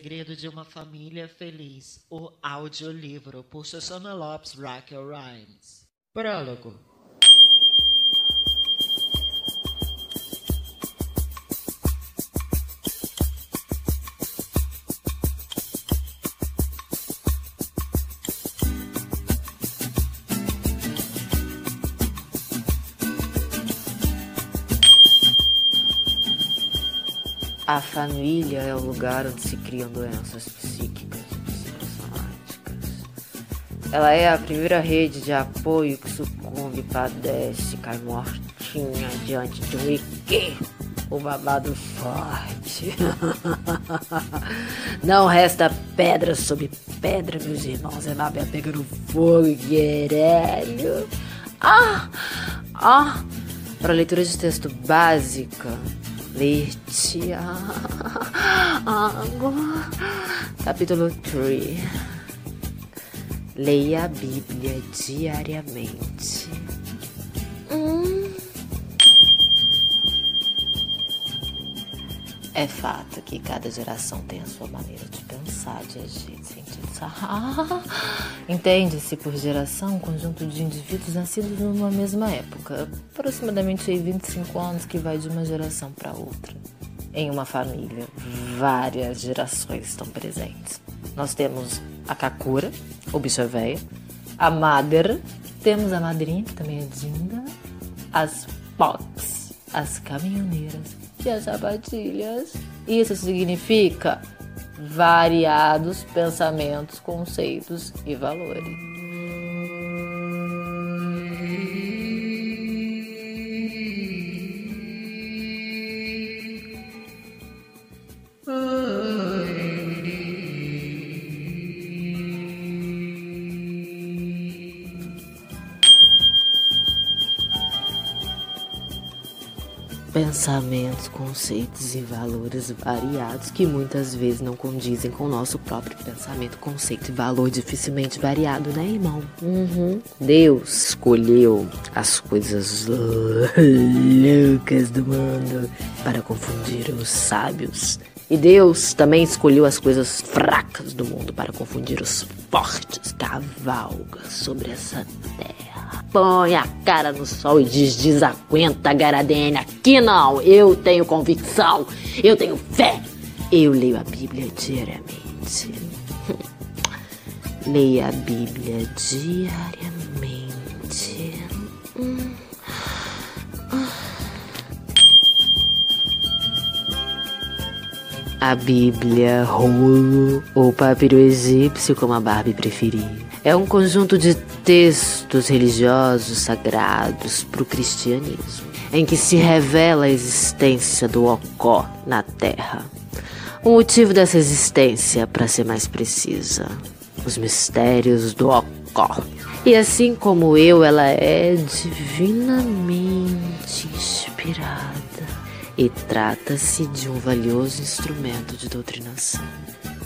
Segredo de uma Família Feliz, o audiolivro, por Shoshana Lopes Raquel Rhymes. Prólogo. A família é o lugar onde se criam doenças psíquicas e psicossomáticas. Ela é a primeira rede de apoio que sucumbe, padece, cai mortinha diante de um ique, o babado forte. Não resta pedra sobre pedra, meus irmãos. É Nabel pegando fogo, guerelho. Ah! Ah! Para leitura de texto básica, Leite, água. Capítulo 3. Leia a Bíblia diariamente. Hum. É fato que cada geração tem a sua maneira de pensar, de agir, de sentir. Ah, Entende-se por geração um conjunto de indivíduos nascidos numa mesma época, aproximadamente 25 anos, que vai de uma geração para outra. Em uma família, várias gerações estão presentes. Nós temos a Kakura, o bicho velho, a Mother, temos a madrinha, que também é Dinda, as Pox, as caminhoneiras e as sapatilhas. Isso significa variados pensamentos, conceitos e valores. Pensamentos, conceitos e valores variados que muitas vezes não condizem com o nosso próprio pensamento, conceito e valor dificilmente variado, né, irmão? Uhum. Deus escolheu as coisas loucas do mundo para confundir os sábios. E Deus também escolheu as coisas fracas do mundo para confundir os fortes. Cavalga sobre essa terra põe a cara no sol e diz: desaguenta, Garadene. Aqui não, eu tenho convicção, eu tenho fé. Eu leio a Bíblia diariamente. Leia a Bíblia diariamente. A Bíblia, rolo ou papiro egípcio, como a Barbie preferir. É um conjunto de textos religiosos sagrados para o cristianismo, em que se revela a existência do Ocó na Terra. O motivo dessa existência, para ser mais precisa, os mistérios do Ocó. E assim como eu, ela é divinamente inspirada e trata-se de um valioso instrumento de doutrinação.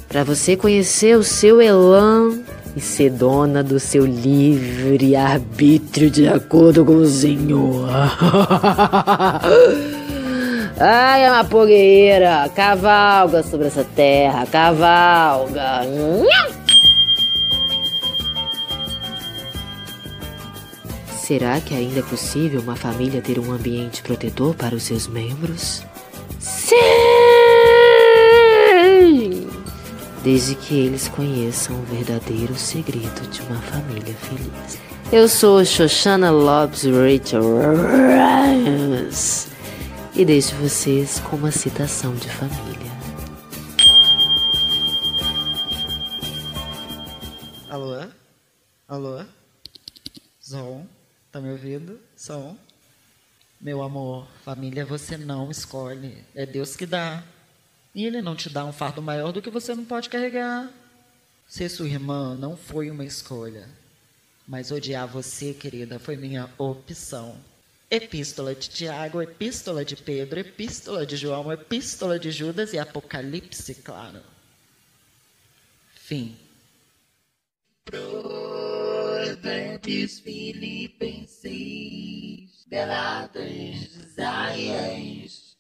Para você conhecer o seu elan e ser dona do seu livre arbítrio de acordo com o Senhor. Ai, amapogueira, cavalga sobre essa terra, cavalga. Será que ainda é possível uma família ter um ambiente protetor para os seus membros? Sim! Desde que eles conheçam o verdadeiro segredo de uma família feliz. Eu sou Shoshana Lopes Rachel Rhymes e deixo vocês com uma citação de família. Alô? Alô? Som? Tá me ouvindo? Som? Meu amor, família você não escolhe. É Deus que dá. E Ele não te dá um fardo maior do que você não pode carregar. Ser sua irmã não foi uma escolha. Mas odiar você, querida, foi minha opção. Epístola de Tiago, Epístola de Pedro, Epístola de João, Epístola de Judas e Apocalipse, claro. Fim. Provérbios, Filipenses, Galatas, Isaías,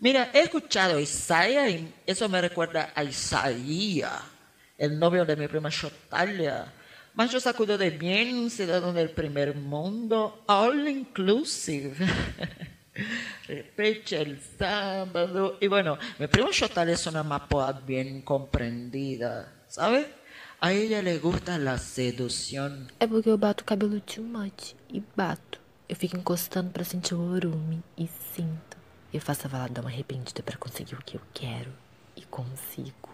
Mira, he escuchado Isaías y eso me recuerda a Isaías, el novio de mi prima Shotalia. Mas yo sacudo de bien, ciudadano del primer mundo, all inclusive. Repete el sábado. Y bueno, mi prima Chotalia es una mapoa bien comprendida, ¿sabes? A ella le gusta la sedução. É porque eu bato o cabelo too much. E bato. Eu fico encostando pra sentir o orume. E sinto. Eu faço a valadão arrependida pra conseguir o que eu quero. E consigo.